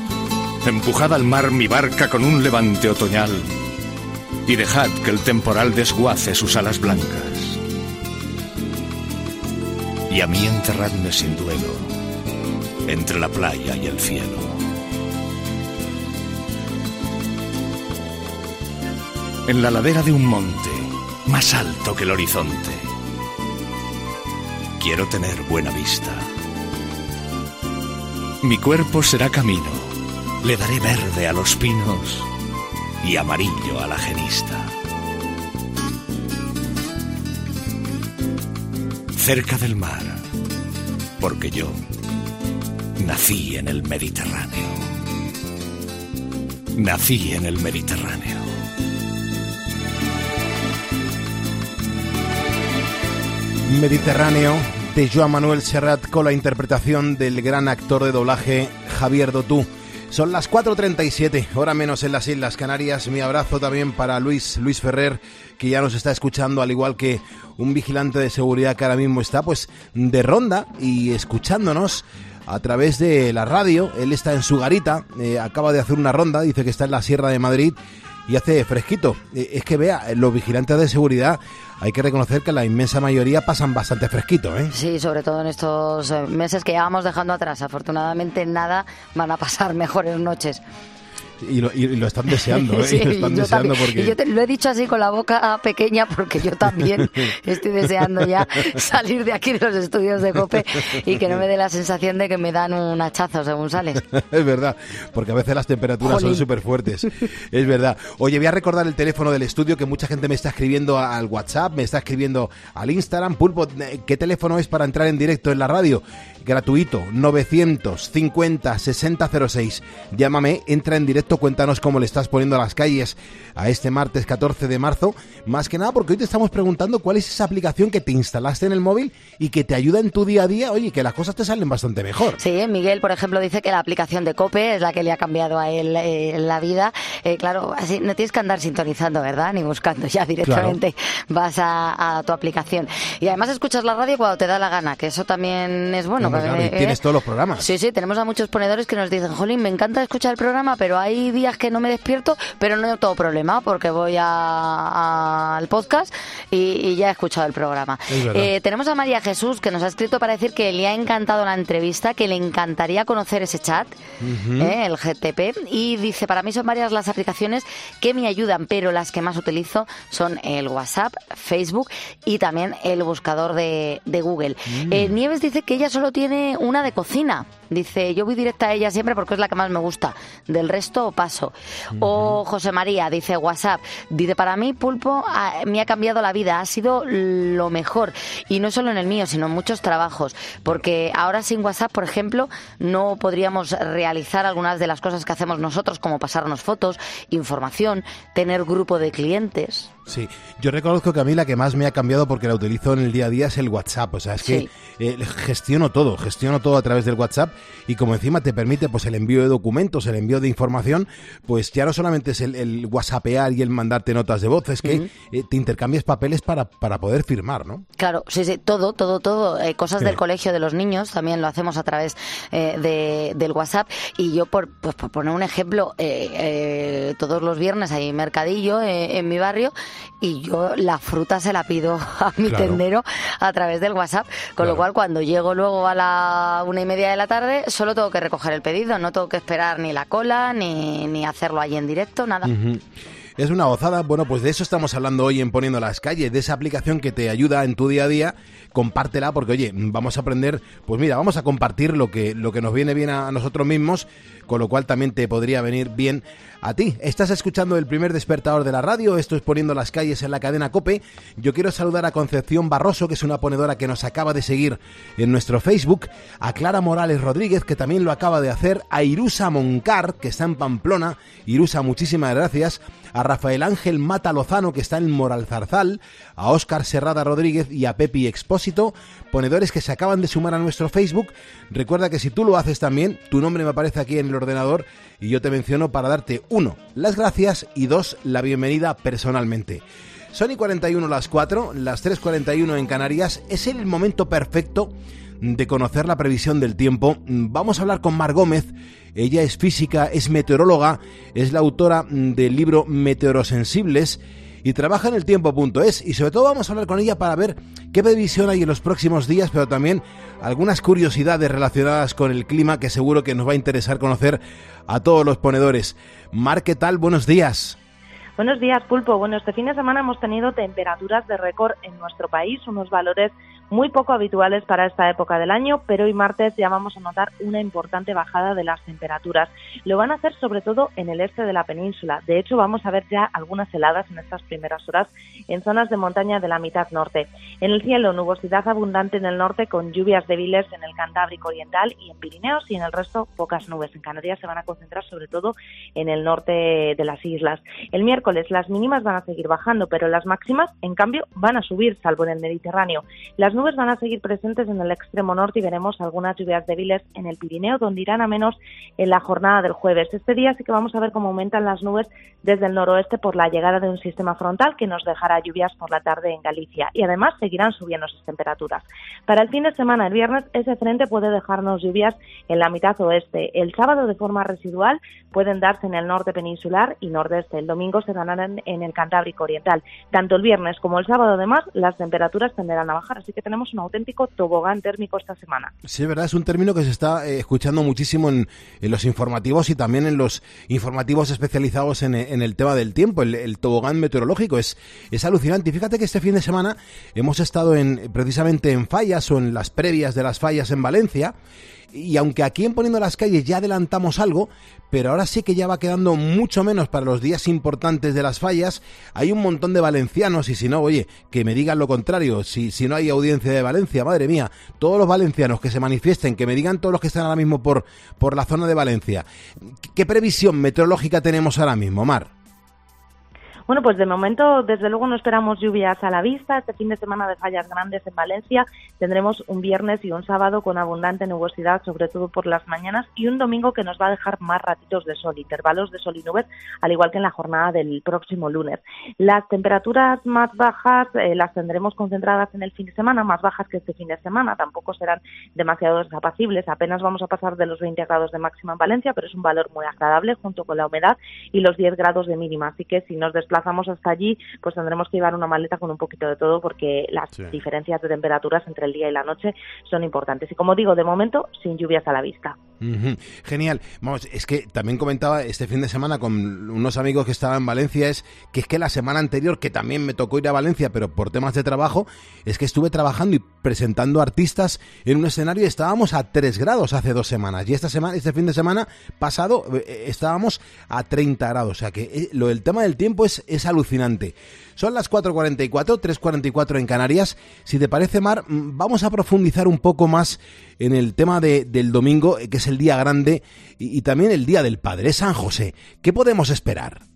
empujad al mar mi barca con un levante otoñal y dejad que el temporal desguace sus alas blancas. Y a mí enterradme sin duelo entre la playa y el cielo. En la ladera de un monte, más alto que el horizonte, quiero tener buena vista. Mi cuerpo será camino, le daré verde a los pinos y amarillo a la genista. Cerca del mar, porque yo nací en el Mediterráneo. Nací en el Mediterráneo. Mediterráneo de Joan Manuel Serrat con la interpretación del gran actor de doblaje Javier Dotú. Son las 4.37, hora menos en las Islas Canarias. Mi abrazo también para Luis, Luis Ferrer, que ya nos está escuchando, al igual que un vigilante de seguridad que ahora mismo está pues de ronda y escuchándonos a través de la radio. Él está en su garita, eh, acaba de hacer una ronda, dice que está en la Sierra de Madrid y hace fresquito. Eh, es que vea, los vigilantes de seguridad hay que reconocer que la inmensa mayoría pasan bastante fresquito, ¿eh? Sí, sobre todo en estos eh, meses que ya vamos dejando atrás. Afortunadamente nada van a pasar mejores noches. Y lo, y lo están deseando, ¿eh? Sí, Y lo están yo deseando también. porque... Y yo te lo he dicho así con la boca pequeña porque yo también estoy deseando ya salir de aquí de los estudios de COPE y que no me dé la sensación de que me dan un hachazo según sales. es verdad, porque a veces las temperaturas son súper fuertes. Es verdad. Oye, voy a recordar el teléfono del estudio que mucha gente me está escribiendo al WhatsApp, me está escribiendo al Instagram. Pulpo, eh, ¿qué teléfono es para entrar en directo en la radio? Gratuito, 950 6006. Llámame, entra en directo, cuéntanos cómo le estás poniendo a las calles a este martes 14 de marzo. Más que nada porque hoy te estamos preguntando cuál es esa aplicación que te instalaste en el móvil y que te ayuda en tu día a día, oye, que las cosas te salen bastante mejor. Sí, Miguel, por ejemplo, dice que la aplicación de COPE es la que le ha cambiado a él eh, la vida. Eh, claro, así no tienes que andar sintonizando, ¿verdad? Ni buscando, ya directamente vas a, a tu aplicación. Y además escuchas la radio cuando te da la gana, que eso también es bueno. Claro, eh, tienes todos los programas. Sí, sí, tenemos a muchos ponedores que nos dicen, Jolín, me encanta escuchar el programa, pero hay días que no me despierto, pero no tengo problema porque voy a- a- al podcast y, y ya he escuchado el programa. Es. Eh, tenemos a María Jesús que nos ha escrito para decir que le ha encantado la entrevista, que le encantaría conocer ese chat, Ujú. eh, el GTP, y dice, para mí son varias las aplicaciones que me ayudan, pero las que más utilizo son el WhatsApp, Facebook y también el buscador de, de Google. Mm. Eh, Nieves dice que ella solo tiene una de cocina. Dice, yo voy directa a ella siempre porque es la que más me gusta. Del resto paso. O José María dice WhatsApp. Dice, para mí Pulpo ah, me ha cambiado la vida. Ha sido lo mejor. Y no solo en el mío, sino en muchos trabajos. Porque ahora sin WhatsApp, por ejemplo, no podríamos realizar algunas de las cosas que hacemos nosotros, como pasarnos fotos, información, tener grupo de clientes. Sí, yo reconozco que a mí la que más me ha cambiado porque la utilizo en el día a día es el WhatsApp. O sea, es Sí. que eh, gestiono todo, gestiono todo a través del WhatsApp y como encima te permite pues el envío de documentos, el envío de información, pues ya no solamente es el, el WhatsAppear y el mandarte notas de voz, es que eh, te intercambias papeles para, para poder firmar, ¿no? Claro, sí, sí, todo, todo, todo. Eh, cosas Sí. del colegio de los niños también lo hacemos a través eh, de, del WhatsApp. Y yo, por, pues, por poner un ejemplo, todos los viernes hay mercadillo en mi barrio y yo la fruta se la pido a mi Claro. tendero a través del WhatsApp. Con lo cual, cuando llego luego a la una y media de la tarde, solo tengo que recoger el pedido. No tengo que esperar ni la cola, ni, ni hacerlo allí en directo, nada. Es una gozada. Bueno, pues de eso estamos hablando hoy en Poniendo las calles, de esa aplicación que te ayuda en tu día a día. Compártela porque, oye, vamos a aprender, pues mira, vamos a compartir lo que, lo que nos viene bien a nosotros mismos, con lo cual también te podría venir bien a ti. Estás escuchando el primer despertador de la radio, esto es Poniendo las calles en la cadena Cope. Yo quiero saludar a Concepción Barroso, que es una ponedora que nos acaba de seguir en nuestro Facebook, a Clara Morales Rodríguez, que también lo acaba de hacer, a Irusa Moncar, que está en Pamplona. Irusa, muchísimas gracias. A Rafael Ángel Mata Lozano, que está en Moral Zarzal, a Óscar Serrada Rodríguez y a Pepi Expósito, ponedores que se acaban de sumar a nuestro Facebook. Recuerda que si tú lo haces también, tu nombre me aparece aquí en el ordenador y yo te menciono para darte, uno, las gracias y dos, la bienvenida personalmente. Son y 41 las 4, las 3.41 en Canarias. Es el momento perfecto de conocer la previsión del tiempo. Vamos a hablar con Mar Gómez. Ella es física, es meteoróloga, es la autora del libro Meteorosensibles y trabaja en el tiempo.es. Y sobre todo vamos a hablar con ella para ver qué previsión hay en los próximos días, pero también algunas curiosidades relacionadas con el clima que seguro que nos va a interesar conocer a todos los ponedores. Mar, ¿qué tal? Buenos días. Buenos días, Pulpo. Bueno, este fin de semana hemos tenido temperaturas de récord en nuestro país, unos valores muy poco habituales para esta época del año, pero hoy martes ya vamos a notar una importante bajada de las temperaturas. Lo van a hacer sobre todo en el este de la península. De hecho, vamos a ver ya algunas heladas en estas primeras horas en zonas de montaña de la mitad norte. En el cielo, nubosidad abundante en el norte con lluvias débiles en el Cantábrico Oriental y en Pirineos y en el resto pocas nubes. En Canarias se van a concentrar sobre todo en el norte de las islas. El miércoles las mínimas van a seguir bajando, pero las máximas, en cambio, van a subir, salvo en el Mediterráneo. Las nubes van a seguir presentes en el extremo norte y veremos algunas lluvias débiles en el Pirineo, donde irán a menos en la jornada del jueves. Este día sí que vamos a ver cómo aumentan las nubes desde el noroeste por la llegada de un sistema frontal que nos dejará lluvias por la tarde en Galicia y además seguirán subiendo sus temperaturas. Para el fin de semana, el viernes, ese frente puede dejarnos lluvias en la mitad oeste. El sábado, de forma residual, pueden darse en el norte peninsular y nordeste. El domingo se ganarán en el Cantábrico Oriental. Tanto el viernes como el sábado, además, las temperaturas tenderán a bajar, así que tenemos un auténtico tobogán térmico esta semana. Sí, verdad, es un término que se está eh, escuchando muchísimo en, los informativos y también en los informativos especializados en, en el tema del tiempo, el, el, tobogán meteorológico. Es, es alucinante. Y fíjate que este fin de semana hemos estado en, precisamente en fallas o en las previas de las fallas en Valencia y aunque aquí en Poniendo las Calles ya adelantamos algo, pero ahora sí que ya va quedando mucho menos para los días importantes de las fallas, hay un montón de valencianos y si no, oye, que me digan lo contrario, si, si no hay audiencia de Valencia, madre mía, todos los valencianos que se manifiesten, que me digan todos los que están ahora mismo por, por la zona de Valencia, ¿qué previsión meteorológica tenemos ahora mismo, Mar? Bueno, pues de momento, desde luego, no esperamos lluvias a la vista. Este fin de semana de fallas grandes en Valencia tendremos un viernes y un sábado con abundante nubosidad, sobre todo por las mañanas, y un domingo que nos va a dejar más ratitos de sol, intervalos de sol y nubes, al igual que en la jornada del próximo lunes. Las temperaturas más bajas eh, las tendremos concentradas en el fin de semana, más bajas que este fin de semana. Tampoco serán demasiado desapacibles. Apenas vamos a pasar de los 20 grados de máxima en Valencia, pero es un valor muy agradable junto con la humedad y los 10 grados de mínima. Así que si nos desplazamos hasta allí, pues tendremos que llevar una maleta con un poquito de todo porque las sí. diferencias de temperaturas entre el día y la noche son importantes. Y como digo, de momento, sin lluvias a la vista. Genial. Vamos, es que también comentaba este fin de semana con unos amigos que estaban en Valencia, es que es que la semana anterior, que también me tocó ir a Valencia, pero por temas de trabajo, es que estuve trabajando y presentando artistas en un escenario y estábamos a 3 grados hace dos semanas. Y esta semana, este fin de semana pasado eh, estábamos a 30 grados. O sea que eh, lo del tema del tiempo es, es alucinante. Son las 4.44, 3.44 en Canarias. Si te parece, Mar, vamos a profundizar un poco más en el tema de, del domingo, que es el día grande, y, y también el día del Padre San José. ¿Qué podemos esperar?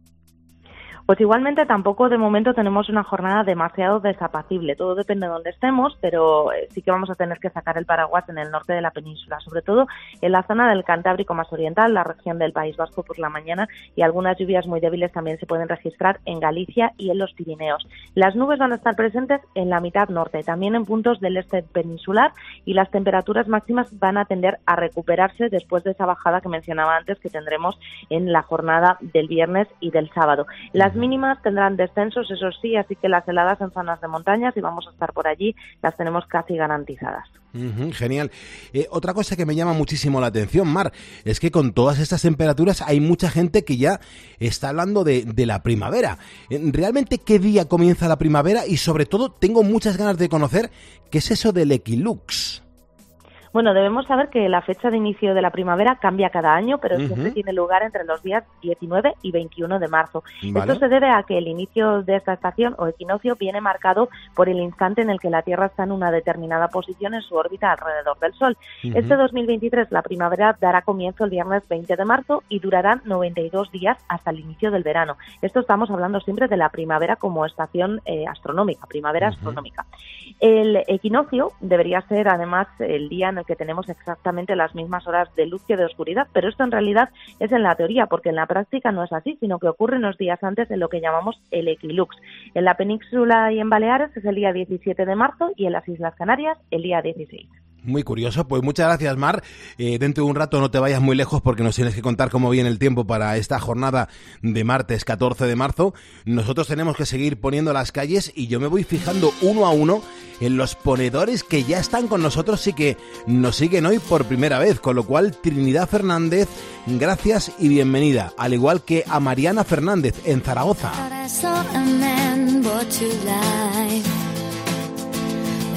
Pues igualmente tampoco de momento tenemos una jornada demasiado desapacible. Todo depende de dónde estemos, pero eh, sí que vamos a tener que sacar el paraguas en el norte de la península, sobre todo en la zona del Cantábrico más oriental, la región del País Vasco por la mañana y algunas lluvias muy débiles también se pueden registrar en Galicia y en los Pirineos. Las nubes van a estar presentes en la mitad norte, también en puntos del este peninsular y las temperaturas máximas van a tender a recuperarse después de esa bajada que mencionaba antes que tendremos en la jornada del viernes y del sábado. Las mínimas tendrán descensos, eso sí, así que las heladas en zonas de montañas, y vamos a estar por allí, las tenemos casi garantizadas. Genial. Eh, otra cosa que me llama muchísimo la atención, Mar, es que con todas estas temperaturas hay mucha gente que ya está hablando de, de la primavera. Eh, ¿Realmente qué día comienza la primavera? Y sobre todo tengo muchas ganas de conocer qué es eso del equilux. Bueno, debemos saber que la fecha de inicio de la primavera cambia cada año, pero uh -huh. siempre tiene lugar entre los días 19 y 21 de marzo. Vale. Esto se debe a que el inicio de esta estación o equinoccio viene marcado por el instante en el que la Tierra está en una determinada posición en su órbita alrededor del Sol. Uh -huh. Este 2023 la primavera dará comienzo el viernes 20 de marzo y durará 92 días hasta el inicio del verano. Esto estamos hablando siempre de la primavera como estación eh, astronómica, primavera uh -huh. astronómica. El equinoccio debería ser además el día en el que tenemos exactamente las mismas horas de luz que de oscuridad, pero esto en realidad es en la teoría, porque en la práctica no es así, sino que ocurre unos días antes de lo que llamamos el equilux. En la península y en Baleares es el día 17 de marzo y en las Islas Canarias el día 16. Muy curioso, pues muchas gracias Mar. Eh, dentro de un rato no te vayas muy lejos porque nos tienes que contar cómo viene el tiempo para esta jornada de martes 14 de marzo. Nosotros tenemos que seguir poniendo las calles y yo me voy fijando uno a uno en los ponedores que ya están con nosotros y que nos siguen hoy por primera vez. Con lo cual, Trinidad Fernández, gracias y bienvenida. Al igual que a Mariana Fernández en Zaragoza.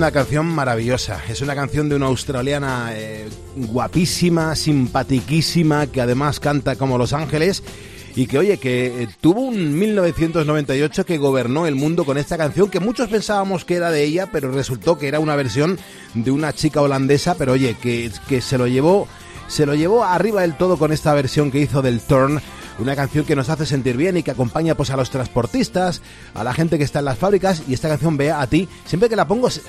una canción maravillosa. Es una canción de una australiana eh, guapísima, simpatiquísima, que además canta como Los Ángeles y que, oye, que eh, tuvo un 1998 que gobernó el mundo con esta canción que muchos pensábamos que era de ella, pero resultó que era una versión de una chica holandesa, pero oye, que, que se lo llevó se lo llevó arriba del todo con esta versión que hizo del Turn, una canción que nos hace sentir bien y que acompaña pues a los transportistas, a la gente que está en las fábricas y esta canción vea a ti, siempre que la pongo se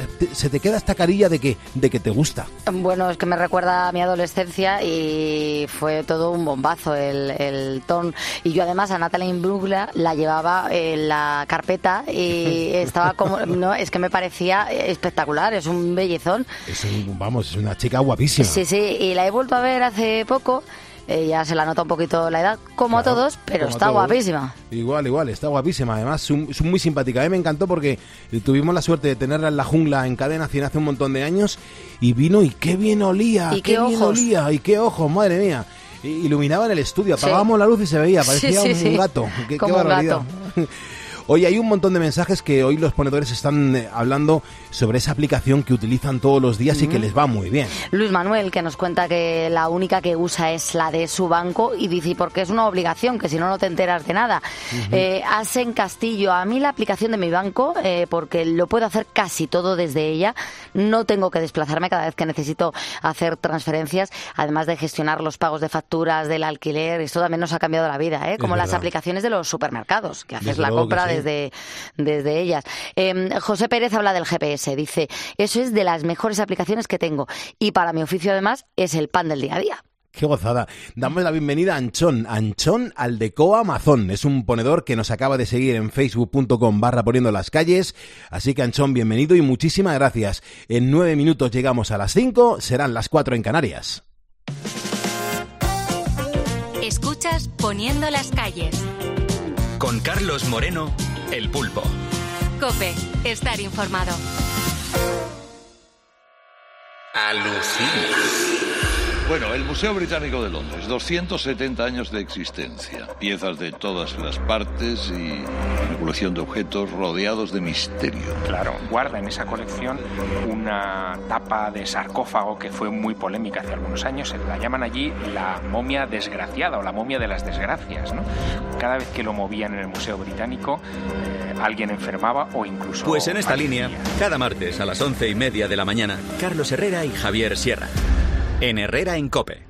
te, queda esta carilla de que de que te gusta. Bueno, es que me recuerda a mi adolescencia y fue todo un bombazo el, el ton. Y yo además a Natalie Imbruglia la llevaba en la carpeta y estaba como... No, es que me parecía espectacular, es un bellezón. Es un- vamos, es una chica guapísima. Sí, sí, y la he vuelto a ver hace poco. Eh, ya se la nota un poquito la edad, como a todos, pero está todos. guapísima. Igual, igual, está guapísima. Además, es un- muy simpática. A mí me encantó porque tuvimos la suerte de tenerla en la jungla en cadena 100 hace un montón de años y vino y qué bien olía, Y qué bien ojos. olía y qué ojos, madre mía. Iluminaba en el estudio, Sí. apagábamos la luz y se veía, parecía Sí, sí, un, sí. gato. Qué, qué Como un barbaridad. gato. Oye, hay un montón de mensajes que hoy los ponedores están eh, hablando sobre esa aplicación que utilizan todos los días y que les va muy bien. Luis Manuel, que nos cuenta que la única que usa es la de su banco y dice, porque es una obligación, que si no, no te enteras de nada. Ujú. Eh, Asen Castillo, a mí la aplicación de mi banco, eh, porque lo puedo hacer casi todo desde ella, no tengo que desplazarme cada vez que necesito hacer transferencias, además de gestionar los pagos de facturas, del alquiler, esto también nos ha cambiado la vida, ¿eh? Como las aplicaciones de los supermercados, que haces Desde la compra sí. Desde, desde ellas. Eh, José Pérez habla del GPS, dice, eso es de las mejores aplicaciones que tengo y para mi oficio además es el pan del día a día. Qué gozada. Damos la bienvenida a Anchón. Anchón Aldecoa Amazon. Es un ponedor que nos acaba de seguir en facebook.com barra poniendo las calles. Así que Anchón, bienvenido y muchísimas gracias. En nueve minutos llegamos a las cinco, serán las cuatro en Canarias. Escuchas Poniendo las calles. Con Carlos Moreno, El Pulpo. Cope, estar informado. Alucina. Bueno, el Museo Británico de Londres, 270 años de existencia, piezas de todas las partes y una colección de objetos rodeados de misterio. Claro, guarda en esa colección una tapa de sarcófago que fue muy polémica hace algunos años. La llaman allí la momia desgraciada o la momia de las desgracias. ¿no? Cada vez que lo movían en el Museo Británico, eh, alguien enfermaba o incluso. Pues en esta línea, cada martes a las once y media de la mañana, Carlos Herrera y Javier Sierra. En Herrera en Cope.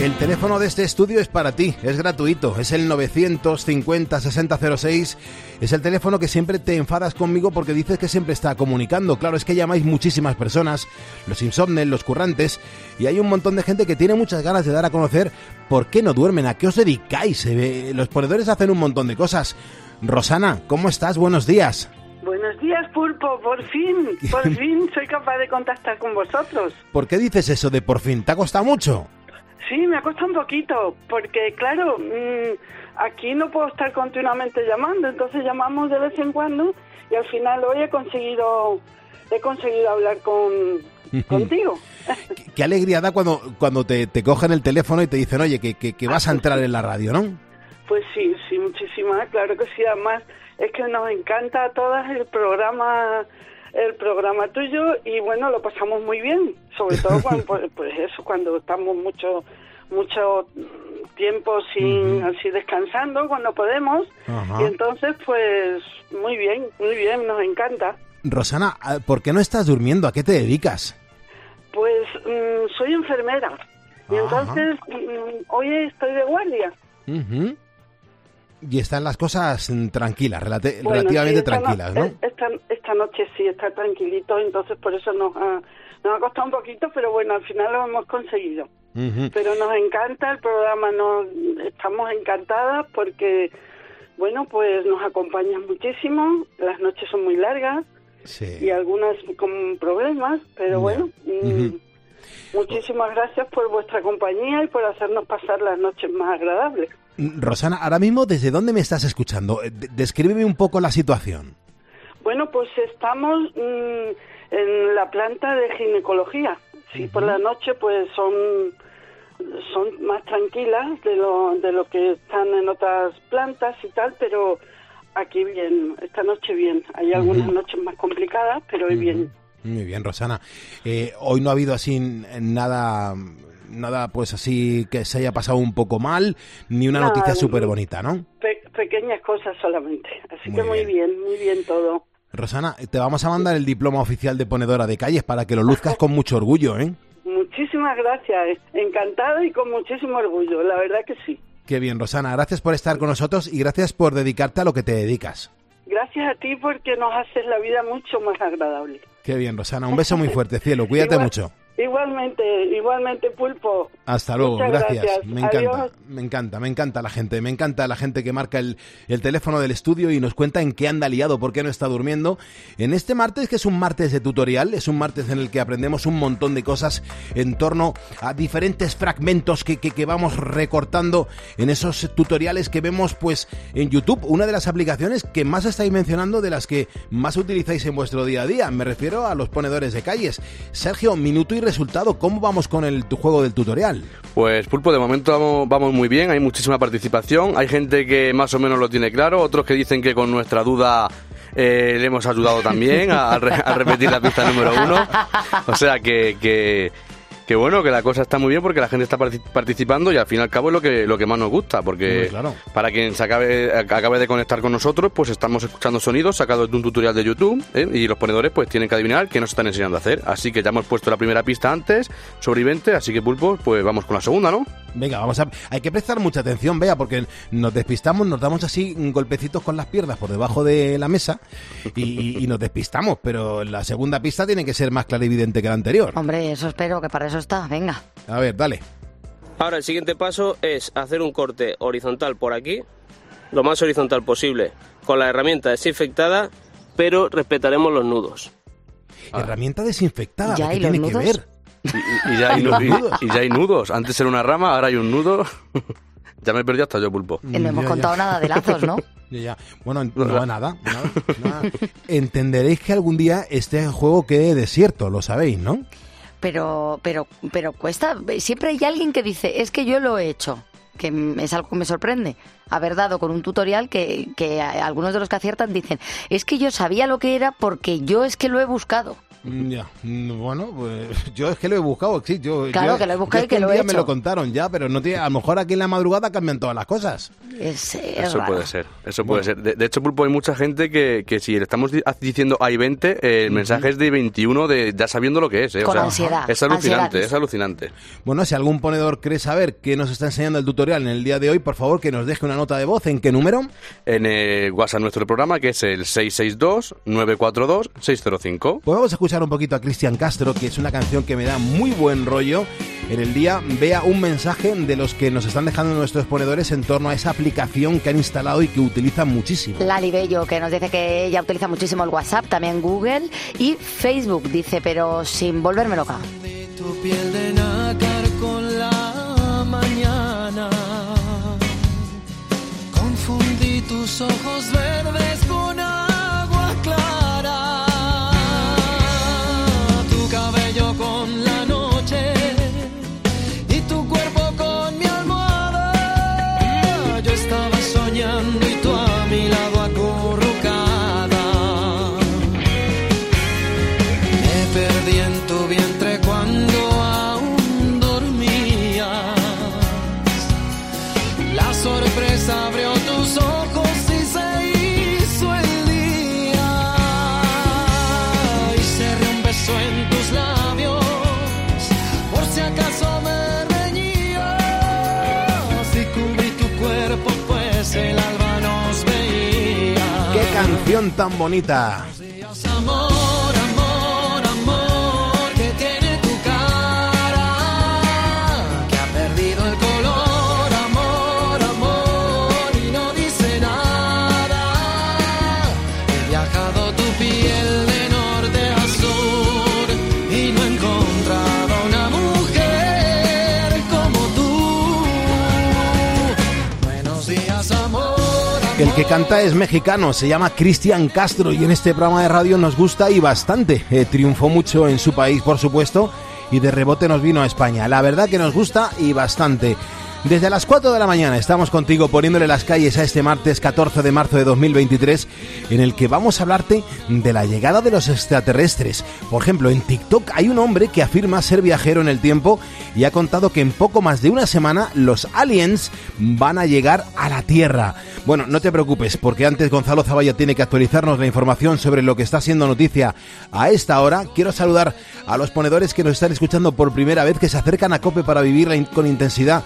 El teléfono de este estudio es para ti, es gratuito, es el 950-6006. Es el teléfono que siempre te enfadas conmigo porque dices que siempre está comunicando. Claro, es que llamáis muchísimas personas, los insomnes, los currantes, y hay un montón de gente que tiene muchas ganas de dar a conocer por qué no duermen, a qué os dedicáis. Eh, Los ponedores hacen un montón de cosas. Rosana, ¿cómo estás? Buenos días. Buenos días, Pulpo. Por fin, por fin soy capaz de contactar con vosotros. ¿Por qué dices eso de por fin? ¿Te ha costado mucho? Sí, me ha costado un poquito, porque claro, mm, aquí no puedo estar continuamente llamando, entonces llamamos de vez en cuando y al final hoy he conseguido, he conseguido hablar con contigo. Qué alegría da cuando, cuando te, te cogen el teléfono y te dicen, oye, que, que, que vas a entrar en la radio, ¿no? Pues sí, sí, muchísimas, claro que sí. Además, es que nos encanta a todas el programa, el programa tuyo y bueno, lo pasamos muy bien, sobre todo cuando, pues, pues eso, cuando estamos mucho, mucho tiempo sin, así descansando, cuando podemos. Y entonces, pues muy bien, muy bien, nos encanta. Rosana, ah, ¿por qué no estás durmiendo? ¿A qué te dedicas? Pues mm, soy enfermera. Y entonces mm, hoy estoy de guardia. Y están las cosas tranquilas, Bueno, relativamente sí, esta no- tranquilas, ¿no? Esta, esta noche sí está tranquilito, entonces por eso nos ha, nos ha costado un poquito, pero bueno, al final lo hemos conseguido. Pero nos encanta el programa, nos, estamos encantadas porque, bueno, pues nos acompañan muchísimo, las noches son muy largas y algunas con problemas, pero bueno, mm, muchísimas gracias por vuestra compañía y por hacernos pasar las noches más agradables. Rosana, ahora mismo, ¿desde dónde me estás escuchando? Eh, de- Descríbeme un poco la situación. Bueno, pues estamos mm, en la planta de ginecología. Sí, por la noche pues son son más tranquilas de lo de lo que están en otras plantas y tal, pero aquí bien, esta noche bien. Hay algunas noches más complicadas, pero hoy bien. Muy bien, Rosana. Eh, hoy no ha habido así nada, nada pues así que se haya pasado un poco mal, ni una Nada, noticia no. súper bonita, ¿no? Pe- pequeñas cosas solamente. Así Muy que muy bien, muy bien todo. Rosana, te vamos a mandar el diploma oficial de ponedora de calles para que lo luzcas con mucho orgullo, ¿eh? Muchísimas gracias, encantada y con muchísimo orgullo, la verdad que sí. Qué bien, Rosana. Gracias por estar con nosotros y gracias por dedicarte a lo que te dedicas. Gracias a ti porque nos haces la vida mucho más agradable. Qué bien, Rosana. Un beso muy fuerte, cielo. Cuídate Igual- mucho. Igualmente, igualmente, Pulpo. Hasta luego, gracias. gracias. Me encanta, me encanta, me encanta la gente, me encanta la gente que marca el, el teléfono del estudio y nos cuenta en qué anda liado, por qué no está durmiendo. En este martes, que es un martes de tutorial, es un martes en el que aprendemos un montón de cosas en torno a diferentes fragmentos que, que, que vamos recortando en esos tutoriales que vemos pues en YouTube, una de las aplicaciones que más estáis mencionando, de las que más utilizáis en vuestro día a día. Me refiero a los ponedores de calles. Sergio, minuto y resultado, ¿cómo vamos con el tu juego del tutorial? Pues Pulpo, de momento vamos, vamos muy bien, hay muchísima participación, hay gente que más o menos lo tiene claro, otros que dicen que con nuestra duda eh, le hemos ayudado también a, a re- a repetir la pista número uno. O sea que, que, que bueno, que la cosa está muy bien porque la gente está partic- participando y al fin y al cabo es lo que, lo que más nos gusta, porque claro. para quien se acabe, acabe de conectar con nosotros, pues estamos escuchando sonidos sacados de un tutorial de YouTube ¿eh? y los ponedores pues tienen que adivinar qué nos están enseñando a hacer. Así que ya hemos puesto la primera pista antes sobre 20, así que Pulpo, pues vamos con la segunda, ¿no? Venga, vamos a. Hay que prestar mucha atención, vea, porque nos despistamos, nos damos así golpecitos con las piernas por debajo de la mesa y, y nos despistamos, pero la segunda pista tiene que ser más clarividente que la anterior. Hombre, eso espero, que para eso está. Venga. A ver, dale. Ahora el siguiente paso es hacer un corte horizontal por aquí, lo más horizontal posible, con la herramienta desinfectada, pero respetaremos los nudos. Herramienta desinfectada, ¿Ya ¿qué tiene que nudos? ver? Y, y ya hay, y- nudos. y ya hay nudos. Antes era una rama, ahora hay un nudo. ya me perdí hasta yo, Pulpo. No hemos Ya, contado ya. nada de lazos, ¿no? Ya, ya. Bueno, no, nada, nada, nada. Entenderéis que algún día este juego quede desierto, lo sabéis, ¿no? Pero, pero, pero cuesta. Siempre hay alguien que dice, es que yo lo he hecho. Que es algo que me sorprende. Haber dado con un tutorial que, que algunos de los que aciertan dicen, es que yo sabía lo que era porque yo es que lo he buscado. Mm, Ya, mm, bueno, pues yo es que lo he buscado, sí, yo, Claro yo- que lo he buscado yo y que es lo he día me hecho. lo contaron ya, pero no tiene, a lo mejor aquí en la madrugada cambian todas las cosas. Es, Eso raro. puede ser, eso puede ser. De, de hecho, Pulpo, hay mucha gente que, que si le estamos di- diciendo hay 20, eh, el mensaje es de 21, de, ya sabiendo lo que es. eh, o Con sea, ansiedad, Es alucinante, ansiedad. es alucinante. Bueno, si algún ponedor cree saber qué nos está enseñando el tutorial en el día de hoy, por favor que nos deje una nota de voz. ¿En qué número? En el WhatsApp nuestro programa, que es el 662-942-605. Pues vamos a escuchar un poquito a Cristian Castro, que es una canción que me da muy buen rollo. En el día vea un mensaje de los que nos están dejando nuestros ponedores en torno a esa aplicación que han instalado y que utilizan muchísimo. Lali Bello, que nos dice que ella utiliza muchísimo el WhatsApp, también Google y Facebook, dice, pero sin volverme loca. Ojos verdes con yo con la noche tan bonita. Que canta es mexicano, se llama Cristian Castro y en este programa de radio nos gusta y bastante. Eh, triunfó mucho en su país, por supuesto, y de rebote nos vino a España. La verdad que nos gusta y bastante. Desde las 4 de la mañana estamos contigo poniéndole las calles a este martes 14 de marzo de 2023 en el que vamos a hablarte de la llegada de los extraterrestres. Por ejemplo, en TikTok hay un hombre que afirma ser viajero en el tiempo y ha contado que en poco más de una semana los aliens van a llegar a la Tierra. Bueno, no te preocupes porque antes Gonzalo Zavalla tiene que actualizarnos la información sobre lo que está siendo noticia a esta hora. Quiero saludar a los ponedores que nos están escuchando por primera vez que se acercan a Cope para vivirla in- con intensidad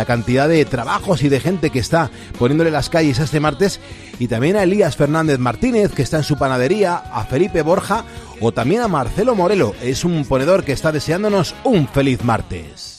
la cantidad de trabajos y de gente que está poniéndole las calles este martes y también a Elías Fernández Martínez que está en su panadería, a Felipe Borja o también a Marcelo Morelo, es un ponedor que está deseándonos un feliz martes.